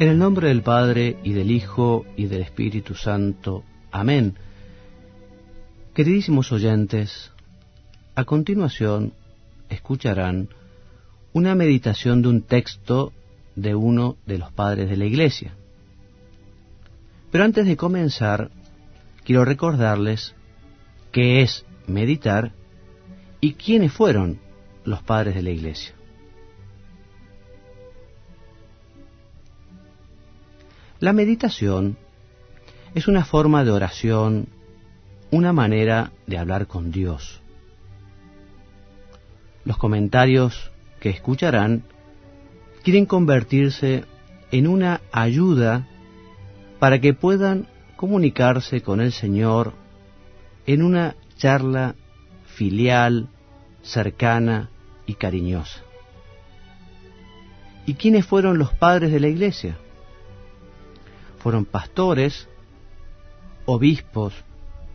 En el nombre del Padre y del Hijo y del Espíritu Santo. Amén. Queridísimos oyentes, a continuación escucharán una meditación de un texto de uno de los padres de la Iglesia. Pero antes de comenzar, quiero recordarles qué es meditar y quiénes fueron los padres de la Iglesia. La meditación es una forma de oración, una manera de hablar con Dios. Los comentarios que escucharán quieren convertirse en una ayuda para que puedan comunicarse con el Señor en una charla filial, cercana y cariñosa. ¿Y quiénes fueron los padres de la iglesia? Fueron pastores, obispos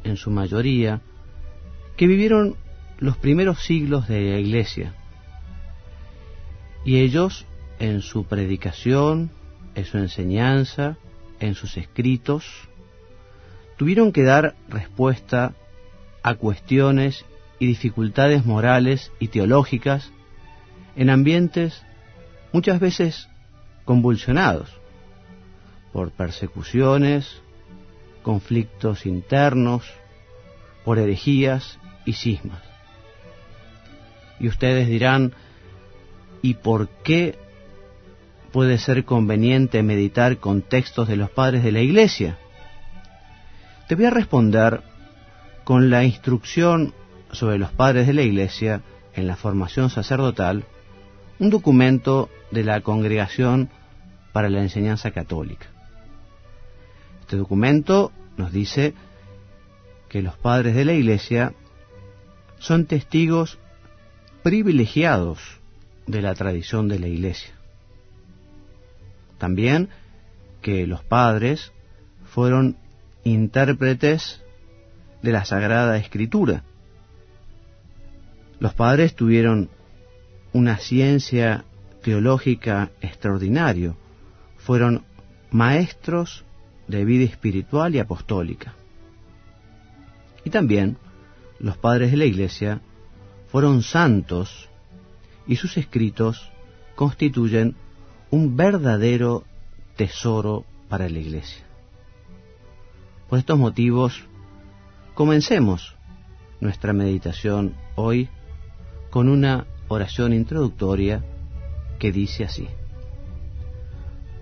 en su mayoría, que vivieron los primeros siglos de la iglesia. Y ellos, en su predicación, en su enseñanza, en sus escritos, tuvieron que dar respuesta a cuestiones y dificultades morales y teológicas en ambientes muchas veces convulsionados por persecuciones, conflictos internos, por herejías y cismas. Y ustedes dirán, ¿y por qué puede ser conveniente meditar con textos de los padres de la Iglesia? Te voy a responder con la instrucción sobre los padres de la Iglesia en la formación sacerdotal, un documento de la Congregación para la Enseñanza Católica. Este documento nos dice que los padres de la Iglesia son testigos privilegiados de la tradición de la Iglesia. También que los padres fueron intérpretes de la Sagrada Escritura. Los padres tuvieron una ciencia teológica extraordinaria, fueron maestros de vida espiritual y apostólica. Y también los padres de la Iglesia fueron santos y sus escritos constituyen un verdadero tesoro para la Iglesia. Por estos motivos, comencemos nuestra meditación hoy con una oración introductoria que dice así.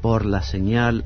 Por la señal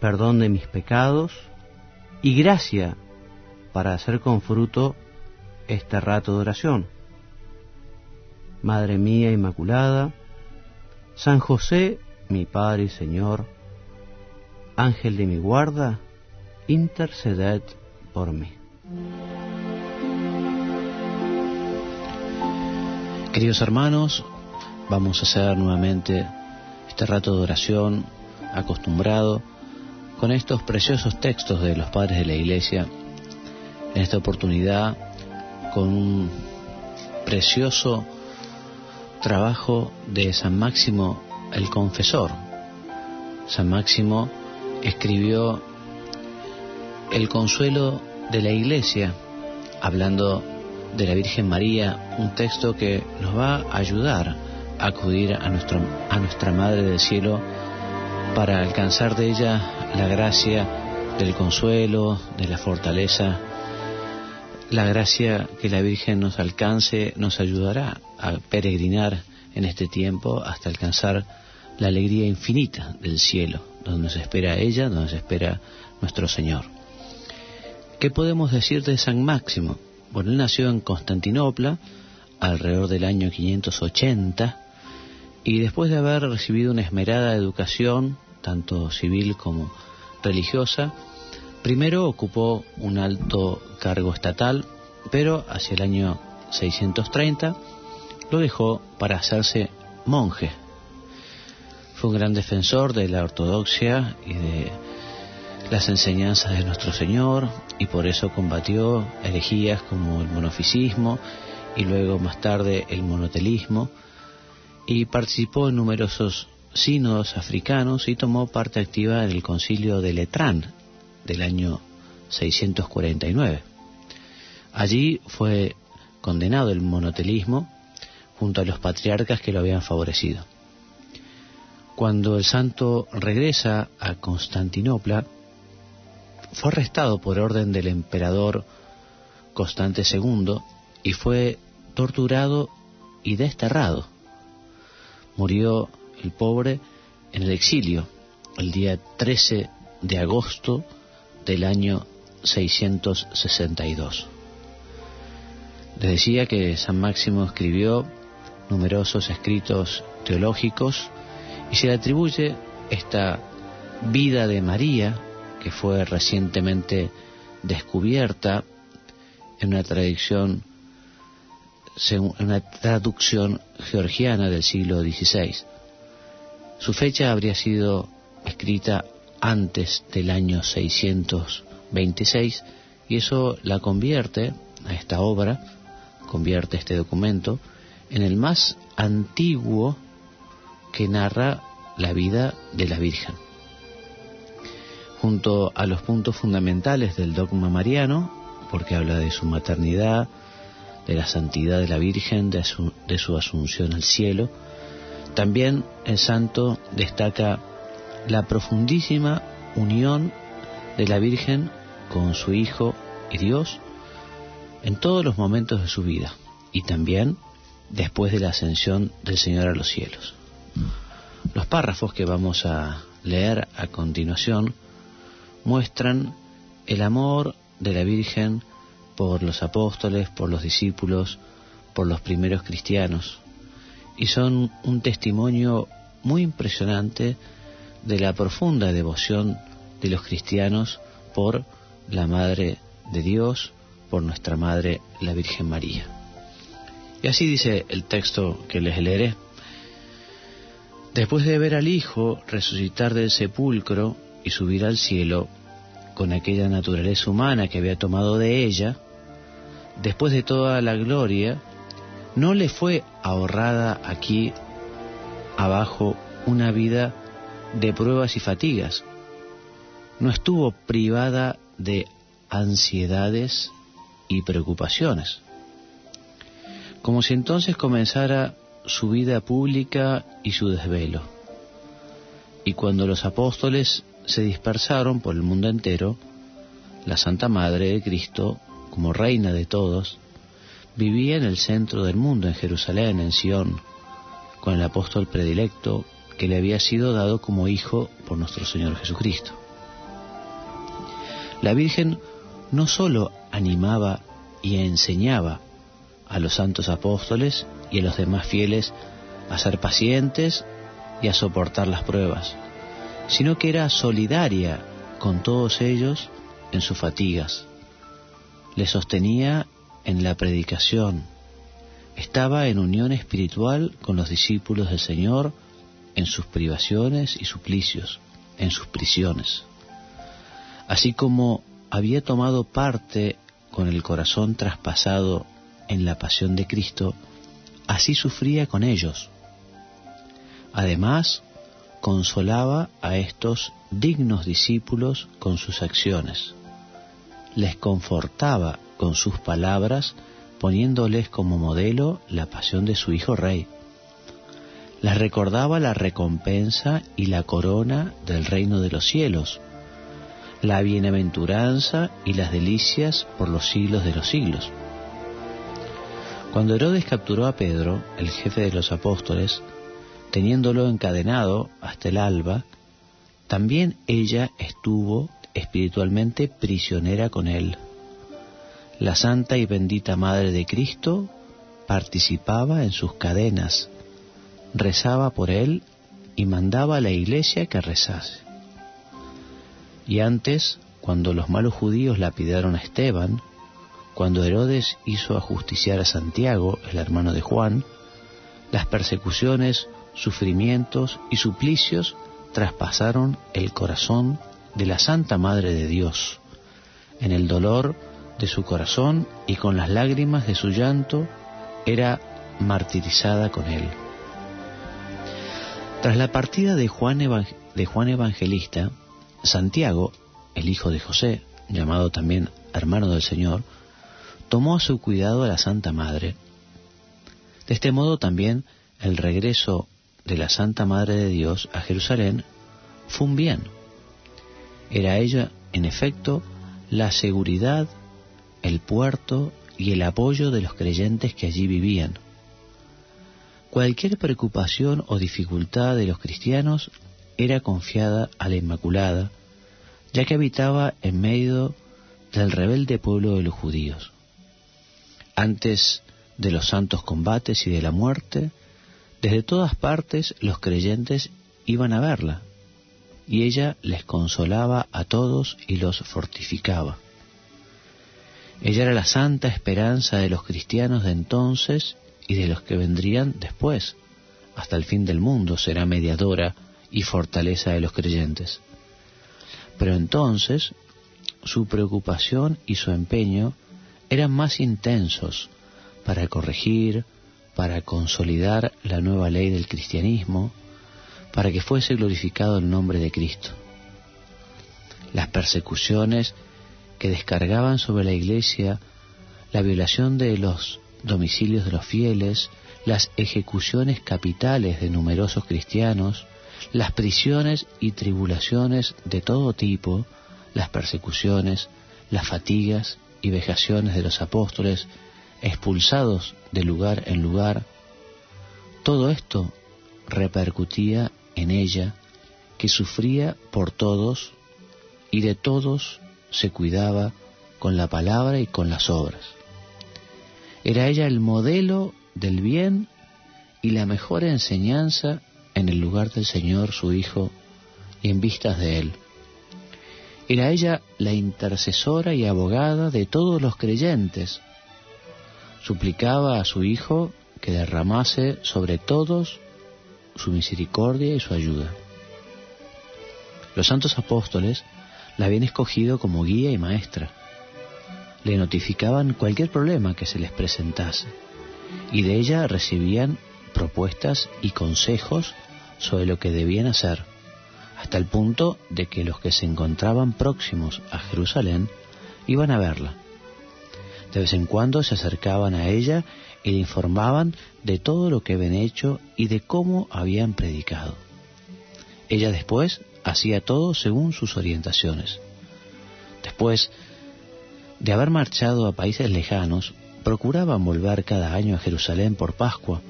perdón de mis pecados y gracia para hacer con fruto este rato de oración. Madre mía Inmaculada, San José, mi Padre y Señor, Ángel de mi guarda, interceded por mí. Queridos hermanos, vamos a hacer nuevamente este rato de oración acostumbrado con estos preciosos textos de los padres de la Iglesia, en esta oportunidad con un precioso trabajo de San Máximo el Confesor. San Máximo escribió El consuelo de la Iglesia, hablando de la Virgen María, un texto que nos va a ayudar a acudir a, nuestro, a nuestra Madre del Cielo para alcanzar de ella la gracia del consuelo, de la fortaleza, la gracia que la Virgen nos alcance nos ayudará a peregrinar en este tiempo hasta alcanzar la alegría infinita del cielo, donde nos espera ella, donde nos espera nuestro Señor. ¿Qué podemos decir de San Máximo? Bueno, él nació en Constantinopla alrededor del año 580 y después de haber recibido una esmerada educación, tanto civil como religiosa, primero ocupó un alto cargo estatal, pero hacia el año 630 lo dejó para hacerse monje. Fue un gran defensor de la ortodoxia y de las enseñanzas de nuestro Señor y por eso combatió herejías como el monofisismo y luego más tarde el monotelismo y participó en numerosos sínodos africanos y tomó parte activa en el concilio de Letrán del año 649. Allí fue condenado el monotelismo junto a los patriarcas que lo habían favorecido. Cuando el santo regresa a Constantinopla, fue arrestado por orden del emperador Constante II y fue torturado y desterrado. Murió el pobre en el exilio el día 13 de agosto del año 662. Les decía que San Máximo escribió numerosos escritos teológicos y se le atribuye esta vida de María que fue recientemente descubierta en una tradición en una traducción georgiana del siglo XVI. Su fecha habría sido escrita antes del año 626 y eso la convierte a esta obra, convierte este documento en el más antiguo que narra la vida de la Virgen junto a los puntos fundamentales del dogma mariano, porque habla de su maternidad, de la santidad de la Virgen, de su, asunción al cielo. También el santo destaca la profundísima unión de la Virgen con su Hijo y Dios en todos los momentos de su vida y también después de la ascensión del Señor a los cielos. Los párrafos que vamos a leer a continuación muestran el amor de la Virgen por los apóstoles, por los discípulos, por los primeros cristianos, y son un testimonio muy impresionante de la profunda devoción de los cristianos por la Madre de Dios, por nuestra Madre la Virgen María. Y así dice el texto que les leeré. Después de ver al Hijo resucitar del sepulcro, y subir al cielo con aquella naturaleza humana que había tomado de ella, después de toda la gloria, no le fue ahorrada aquí abajo una vida de pruebas y fatigas, no estuvo privada de ansiedades y preocupaciones, como si entonces comenzara su vida pública y su desvelo. Y cuando los apóstoles se dispersaron por el mundo entero, la Santa Madre de Cristo, como reina de todos, vivía en el centro del mundo, en Jerusalén, en Sión, con el apóstol predilecto que le había sido dado como hijo por nuestro Señor Jesucristo. La Virgen no sólo animaba y enseñaba a los santos apóstoles y a los demás fieles a ser pacientes y a soportar las pruebas, sino que era solidaria con todos ellos en sus fatigas. Les sostenía en la predicación. Estaba en unión espiritual con los discípulos del Señor en sus privaciones y suplicios, en sus prisiones. Así como había tomado parte con el corazón traspasado en la pasión de Cristo, así sufría con ellos. Además, consolaba a estos dignos discípulos con sus acciones, les confortaba con sus palabras poniéndoles como modelo la pasión de su Hijo Rey, les recordaba la recompensa y la corona del reino de los cielos, la bienaventuranza y las delicias por los siglos de los siglos. Cuando Herodes capturó a Pedro, el jefe de los apóstoles, teniéndolo encadenado hasta el alba, también ella estuvo espiritualmente prisionera con él. La santa y bendita Madre de Cristo participaba en sus cadenas, rezaba por él y mandaba a la iglesia que rezase. Y antes, cuando los malos judíos lapidaron a Esteban, cuando Herodes hizo ajusticiar a Santiago, el hermano de Juan, las persecuciones, sufrimientos y suplicios traspasaron el corazón de la Santa Madre de Dios. En el dolor de su corazón y con las lágrimas de su llanto era martirizada con él. Tras la partida de Juan, de Juan Evangelista, Santiago, el hijo de José, llamado también hermano del Señor, tomó a su cuidado a la Santa Madre. De este modo también el regreso de la Santa Madre de Dios a Jerusalén fue un bien. Era ella, en efecto, la seguridad, el puerto y el apoyo de los creyentes que allí vivían. Cualquier preocupación o dificultad de los cristianos era confiada a la Inmaculada, ya que habitaba en medio del rebelde pueblo de los judíos. Antes de los santos combates y de la muerte, desde todas partes los creyentes iban a verla, y ella les consolaba a todos y los fortificaba. Ella era la santa esperanza de los cristianos de entonces y de los que vendrían después. Hasta el fin del mundo será mediadora y fortaleza de los creyentes. Pero entonces su preocupación y su empeño eran más intensos para corregir, para consolidar la nueva ley del cristianismo, para que fuese glorificado el nombre de Cristo. Las persecuciones que descargaban sobre la iglesia la violación de los domicilios de los fieles, las ejecuciones capitales de numerosos cristianos, las prisiones y tribulaciones de todo tipo, las persecuciones, las fatigas y vejaciones de los apóstoles, expulsados de lugar en lugar, todo esto repercutía en ella, que sufría por todos y de todos se cuidaba con la palabra y con las obras. Era ella el modelo del bien y la mejor enseñanza en el lugar del Señor su Hijo y en vistas de Él. Era ella la intercesora y abogada de todos los creyentes. Suplicaba a su Hijo que derramase sobre todos su misericordia y su ayuda. Los santos apóstoles la habían escogido como guía y maestra. Le notificaban cualquier problema que se les presentase y de ella recibían propuestas y consejos sobre lo que debían hacer, hasta el punto de que los que se encontraban próximos a Jerusalén iban a verla. De vez en cuando se acercaban a ella y le informaban de todo lo que habían hecho y de cómo habían predicado. Ella después hacía todo según sus orientaciones. Después de haber marchado a países lejanos, procuraban volver cada año a Jerusalén por Pascua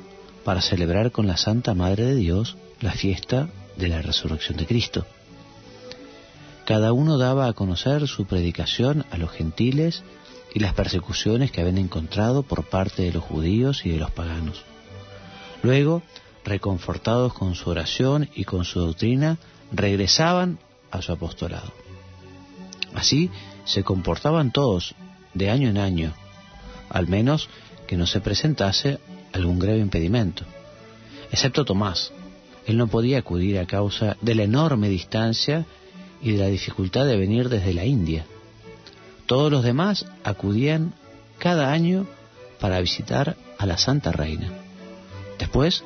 para celebrar con la Santa Madre de Dios la fiesta de la resurrección de Cristo. Cada uno daba a conocer su predicación a los gentiles y las persecuciones que habían encontrado por parte de los judíos y de los paganos. Luego, reconfortados con su oración y con su doctrina, regresaban a su apostolado. Así se comportaban todos de año en año, al menos que no se presentase algún grave impedimento, excepto Tomás. Él no podía acudir a causa de la enorme distancia y de la dificultad de venir desde la India. Todos los demás acudían cada año para visitar a la Santa Reina. Después,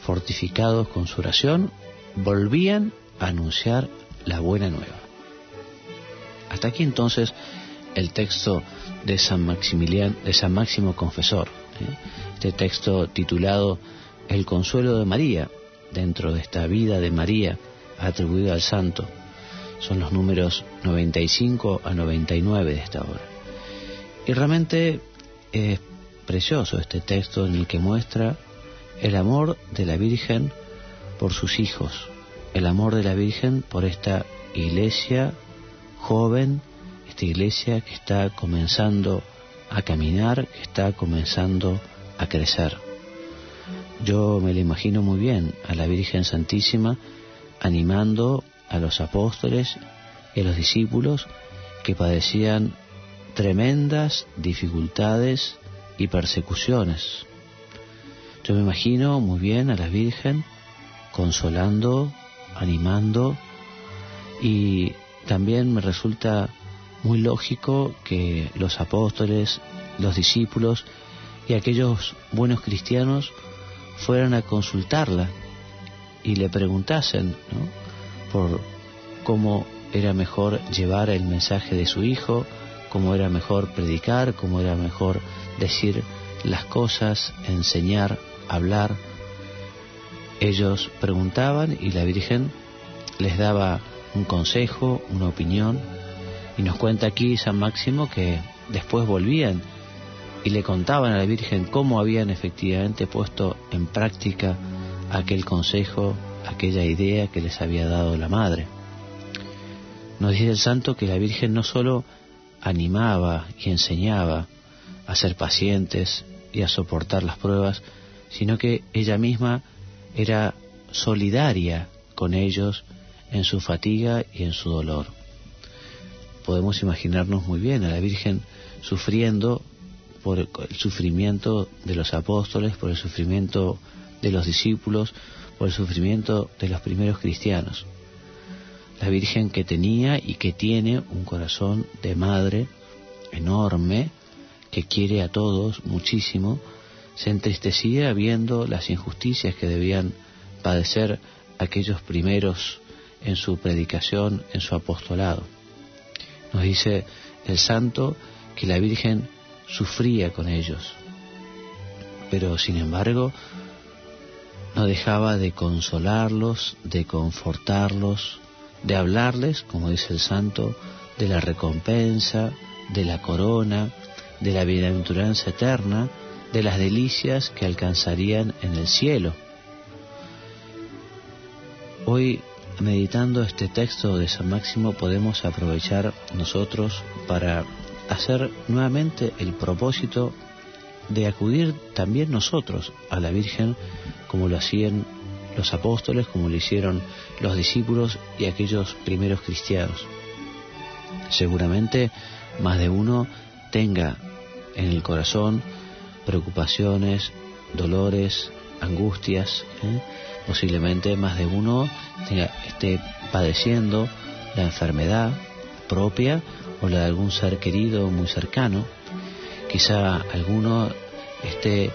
fortificados con su oración, volvían a anunciar la buena nueva. Hasta aquí entonces el texto de San Maximiliano, de San Máximo Confesor, ¿eh? este texto titulado El consuelo de María, dentro de esta vida de María atribuida al santo son los números 95 a 99 de esta obra. Y realmente es precioso este texto en el que muestra el amor de la Virgen por sus hijos, el amor de la Virgen por esta iglesia joven, esta iglesia que está comenzando a caminar, que está comenzando a crecer. Yo me lo imagino muy bien a la Virgen Santísima animando a los apóstoles y a los discípulos que padecían tremendas dificultades y persecuciones. Yo me imagino muy bien a la Virgen consolando, animando y también me resulta muy lógico que los apóstoles, los discípulos y aquellos buenos cristianos fueran a consultarla y le preguntasen cómo era mejor llevar el mensaje de su hijo, cómo era mejor predicar, cómo era mejor decir las cosas, enseñar, hablar. Ellos preguntaban y la Virgen les daba un consejo, una opinión, y nos cuenta aquí San Máximo que después volvían y le contaban a la Virgen cómo habían efectivamente puesto en práctica aquel consejo, aquella idea que les había dado la Madre. Nos dice el santo que la Virgen no solo animaba y enseñaba a ser pacientes y a soportar las pruebas, sino que ella misma era solidaria con ellos en su fatiga y en su dolor. Podemos imaginarnos muy bien a la Virgen sufriendo por el sufrimiento de los apóstoles, por el sufrimiento de los discípulos, por el sufrimiento de los primeros cristianos. La Virgen que tenía y que tiene un corazón de madre enorme, que quiere a todos muchísimo, se entristecía viendo las injusticias que debían padecer aquellos primeros en su predicación, en su apostolado. Nos dice el santo que la Virgen sufría con ellos, pero sin embargo no dejaba de consolarlos, de confortarlos, de hablarles, como dice el santo, de la recompensa, de la corona, de la bienaventuranza eterna, de las delicias que alcanzarían en el cielo. Hoy, meditando este texto de San Máximo, podemos aprovechar nosotros para hacer nuevamente el propósito de acudir también nosotros a la Virgen como lo hacían los apóstoles, como lo hicieron los discípulos y aquellos primeros cristianos. Seguramente más de uno tenga en el corazón preocupaciones, dolores, angustias, ¿eh? posiblemente más de uno esté padeciendo la enfermedad propia o la de algún ser querido muy cercano. Quizá alguno esté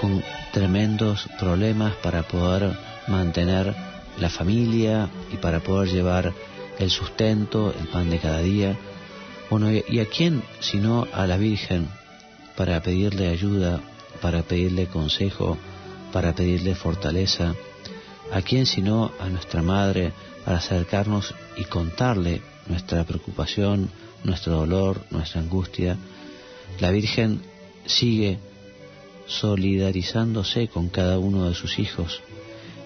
con tremendos problemas para poder mantener la familia y para poder llevar el sustento, el pan de cada día. Bueno, ¿y a quién sino a la Virgen para pedirle ayuda, para pedirle consejo, para pedirle fortaleza? ¿A quién sino a nuestra Madre para acercarnos y contarle nuestra preocupación, nuestro dolor, nuestra angustia? La Virgen sigue solidarizándose con cada uno de sus hijos.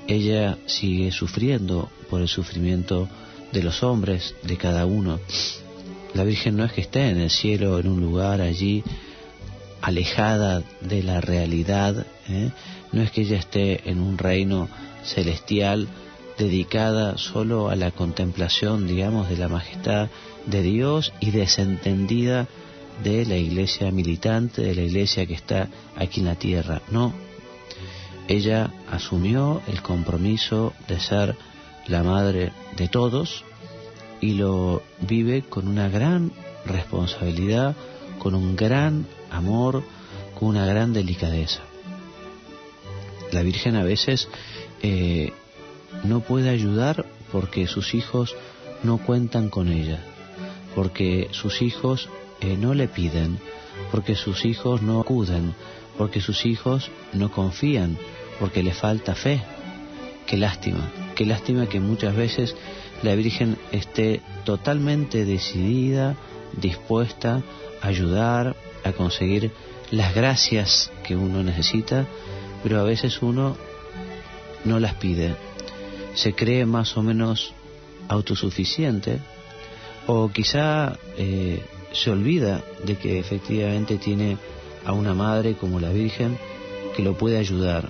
Ella sigue sufriendo por el sufrimiento de los hombres, de cada uno. La Virgen no es que esté en el cielo, en un lugar allí, alejada de la realidad, ¿eh? no es que ella esté en un reino celestial dedicada solo a la contemplación, digamos, de la majestad de Dios y desentendida de la iglesia militante, de la iglesia que está aquí en la tierra. No, ella asumió el compromiso de ser la madre de todos y lo vive con una gran responsabilidad, con un gran amor, con una gran delicadeza. La Virgen a veces eh, no puede ayudar porque sus hijos no cuentan con ella, porque sus hijos no le piden, porque sus hijos no acuden, porque sus hijos no confían, porque le falta fe. Qué lástima, qué lástima que muchas veces la Virgen esté totalmente decidida, dispuesta a ayudar, a conseguir las gracias que uno necesita, pero a veces uno no las pide. Se cree más o menos autosuficiente o quizá eh, se olvida de que efectivamente tiene a una madre como la Virgen que lo puede ayudar.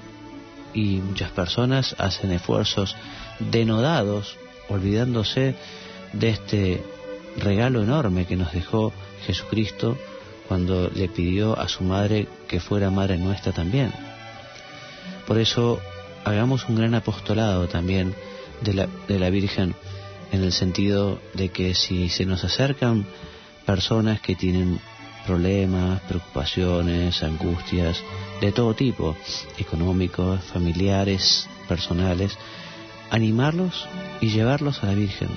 Y muchas personas hacen esfuerzos denodados, olvidándose de este regalo enorme que nos dejó Jesucristo cuando le pidió a su madre que fuera madre nuestra también. Por eso hagamos un gran apostolado también de la, de la Virgen en el sentido de que si se nos acercan personas que tienen problemas, preocupaciones, angustias de todo tipo, económicos, familiares, personales, animarlos y llevarlos a la Virgen,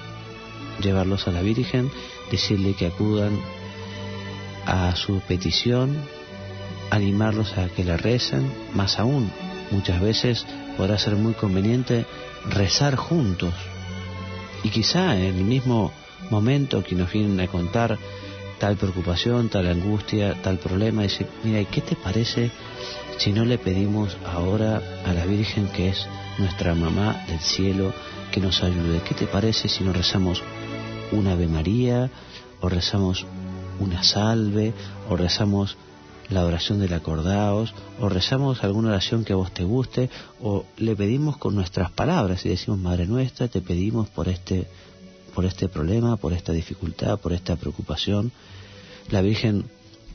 llevarlos a la Virgen, decirle que acudan a su petición, animarlos a que la recen, más aún, muchas veces podrá ser muy conveniente rezar juntos. Y quizá en el mismo momento que nos vienen a contar tal preocupación, tal angustia, tal problema, dice, mira, ¿y qué te parece si no le pedimos ahora a la Virgen que es nuestra mamá del cielo que nos ayude? ¿Qué te parece si nos rezamos una Ave María o rezamos una salve o rezamos la oración del acordaos o rezamos alguna oración que a vos te guste o le pedimos con nuestras palabras y decimos Madre nuestra te pedimos por este por este problema, por esta dificultad, por esta preocupación, la Virgen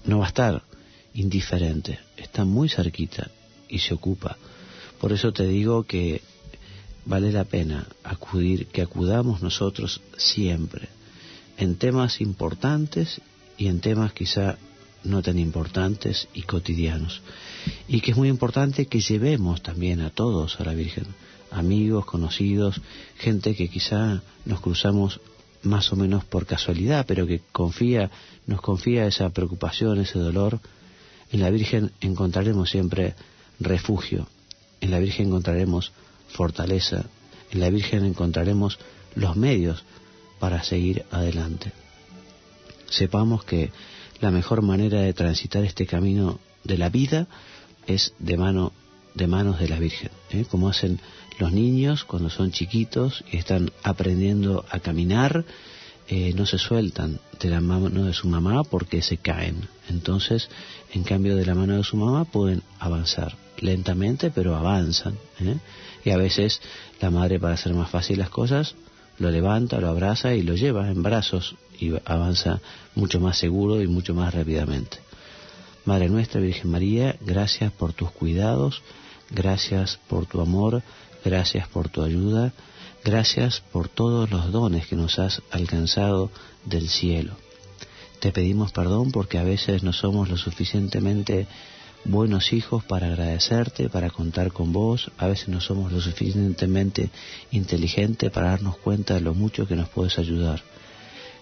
no va a estar indiferente, está muy cerquita y se ocupa. Por eso te digo que vale la pena acudir, que acudamos nosotros siempre en temas importantes y en temas quizá no tan importantes y cotidianos. Y que es muy importante que llevemos también a todos a la Virgen amigos, conocidos, gente que quizá nos cruzamos más o menos por casualidad, pero que confía, nos confía esa preocupación, ese dolor. En la Virgen encontraremos siempre refugio, en la Virgen encontraremos fortaleza, en la Virgen encontraremos los medios para seguir adelante. Sepamos que la mejor manera de transitar este camino de la vida es de mano de manos de la Virgen, ¿eh? como hacen los niños cuando son chiquitos y están aprendiendo a caminar, eh, no se sueltan de la mano de su mamá porque se caen. Entonces, en cambio de la mano de su mamá pueden avanzar lentamente, pero avanzan. ¿eh? Y a veces la madre para hacer más fácil las cosas lo levanta, lo abraza y lo lleva en brazos y avanza mucho más seguro y mucho más rápidamente. Madre nuestra Virgen María, gracias por tus cuidados, gracias por tu amor, gracias por tu ayuda, gracias por todos los dones que nos has alcanzado del cielo. Te pedimos perdón porque a veces no somos lo suficientemente buenos hijos para agradecerte, para contar con vos, a veces no somos lo suficientemente inteligentes para darnos cuenta de lo mucho que nos puedes ayudar.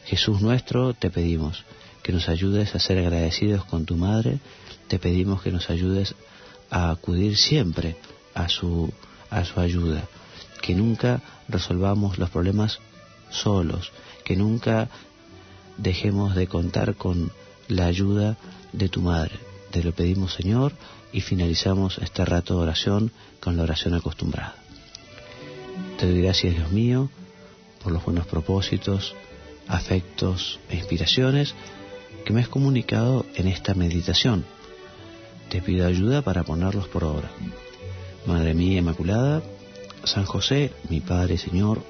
Jesús nuestro, te pedimos que nos ayudes a ser agradecidos con tu Madre, te pedimos que nos ayudes a acudir siempre a su, a su ayuda, que nunca resolvamos los problemas solos, que nunca dejemos de contar con la ayuda de tu Madre. Te lo pedimos Señor y finalizamos este rato de oración con la oración acostumbrada. Te doy gracias Dios mío por los buenos propósitos, afectos e inspiraciones que me has comunicado en esta meditación. Te pido ayuda para ponerlos por obra. Madre mía Inmaculada, San José, mi Padre Señor,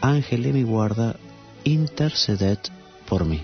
Ángel de mi guarda, interceded por mí.